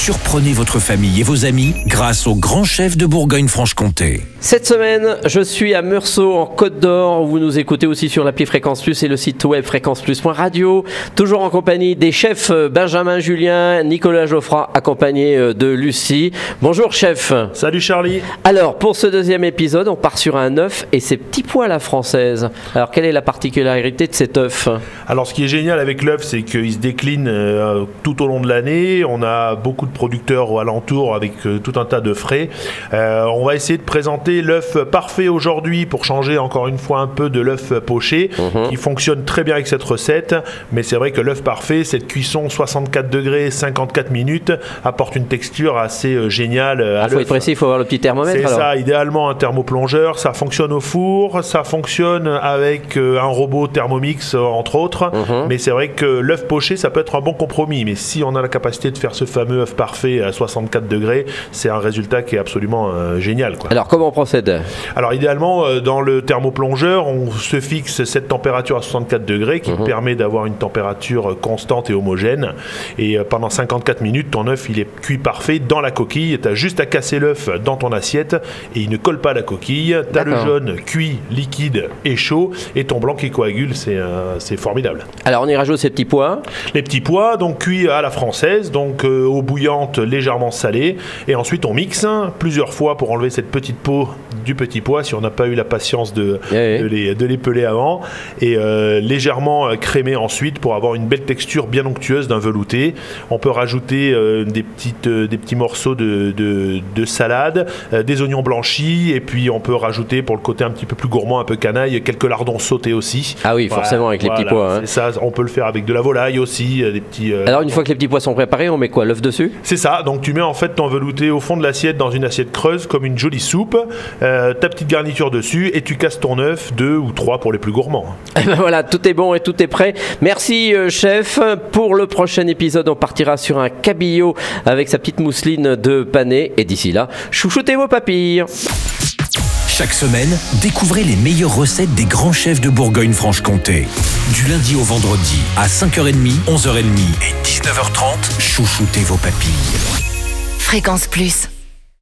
Surprenez votre famille et vos amis grâce au grand chef de Bourgogne-Franche-Comté. Cette semaine, je suis à Meursault en Côte d'Or. Vous nous écoutez aussi sur l'appli Fréquence Plus et le site web fréquenceplus.radio. Toujours en compagnie des chefs euh, Benjamin Julien, Nicolas Geoffroy, accompagné euh, de Lucie. Bonjour chef. Salut Charlie. Alors, pour ce deuxième épisode, on part sur un œuf et ses petits pois à la française. Alors, quelle est la particularité de cet œuf? Alors, ce qui est génial avec l'œuf, c'est qu'il se décline euh, tout au long de l'année. On a beaucoup de producteurs au alentour avec euh, tout un tas de frais. Euh, on va essayer de présenter l'œuf parfait aujourd'hui pour changer encore une fois un peu de l'œuf poché Mhm. qui fonctionne très bien avec cette recette. Mais c'est vrai que l'œuf parfait, cette cuisson 64 degrés, 54 minutes apporte une texture assez euh, géniale. Il faut l'œuf. être précis, il faut avoir le petit thermomètre. C'est ça, idéalement un thermoplongeur, ça fonctionne au four, ça fonctionne avec un robot Thermomix entre autres, Mhm. mais c'est vrai que l'œuf poché ça peut être un bon compromis, mais si on a la capacité de faire ce fameux parfait à 64 degrés, c'est un résultat qui est absolument euh, génial. Quoi. Alors, comment on procède? Alors idéalement, euh, dans le thermoplongeur, on se fixe cette température à 64 degrés qui permet d'avoir une température euh, constante et homogène. Et euh, pendant 54 minutes, ton œuf il est cuit parfait dans la coquille. Tu as juste à casser l'œuf dans ton assiette et il ne colle pas à la coquille. Tu as le jaune cuit, liquide et chaud et ton blanc qui coagule. C'est formidable. Alors, on y rajoute ces petits pois. Les petits pois, donc cuits à la française, donc euh, eau légèrement salée, et ensuite on mixe plusieurs fois pour enlever cette petite peau du petit pois si on n'a pas eu la patience de, Eh de les, de les peler avant, et euh, légèrement euh, crémer ensuite pour avoir une belle texture bien onctueuse d'un velouté. On peut rajouter euh, des, petites, des petits morceaux de, de- de salade, des oignons blanchis, et puis on peut rajouter pour le côté un petit peu plus gourmand, un peu canaille, quelques lardons sautés aussi. Ah oui, forcément, avec les petits pois, hein. Ça, on peut le faire avec de la volaille aussi, des petits. Alors, une fois que les petits pois sont préparés, on met quoi? L'œuf dessus? C'est ça, donc tu mets en fait ton velouté au fond de l'assiette dans une assiette creuse comme une jolie soupe, euh, ta petite garniture dessus et tu casses ton œuf, deux ou trois pour les plus gourmands. Eh ben voilà, tout est bon et tout est prêt. Merci euh, chef. Pour le prochain épisode, on partira sur un cabillaud avec sa petite mousseline de pané. Et d'ici là, chouchoutez vos papilles. Chaque semaine, découvrez les meilleures recettes des grands chefs de Bourgogne-Franche-Comté. Du lundi au vendredi, à 5h30, 11h30 et 19h30, chouchoutez vos papilles. Fréquence Plus.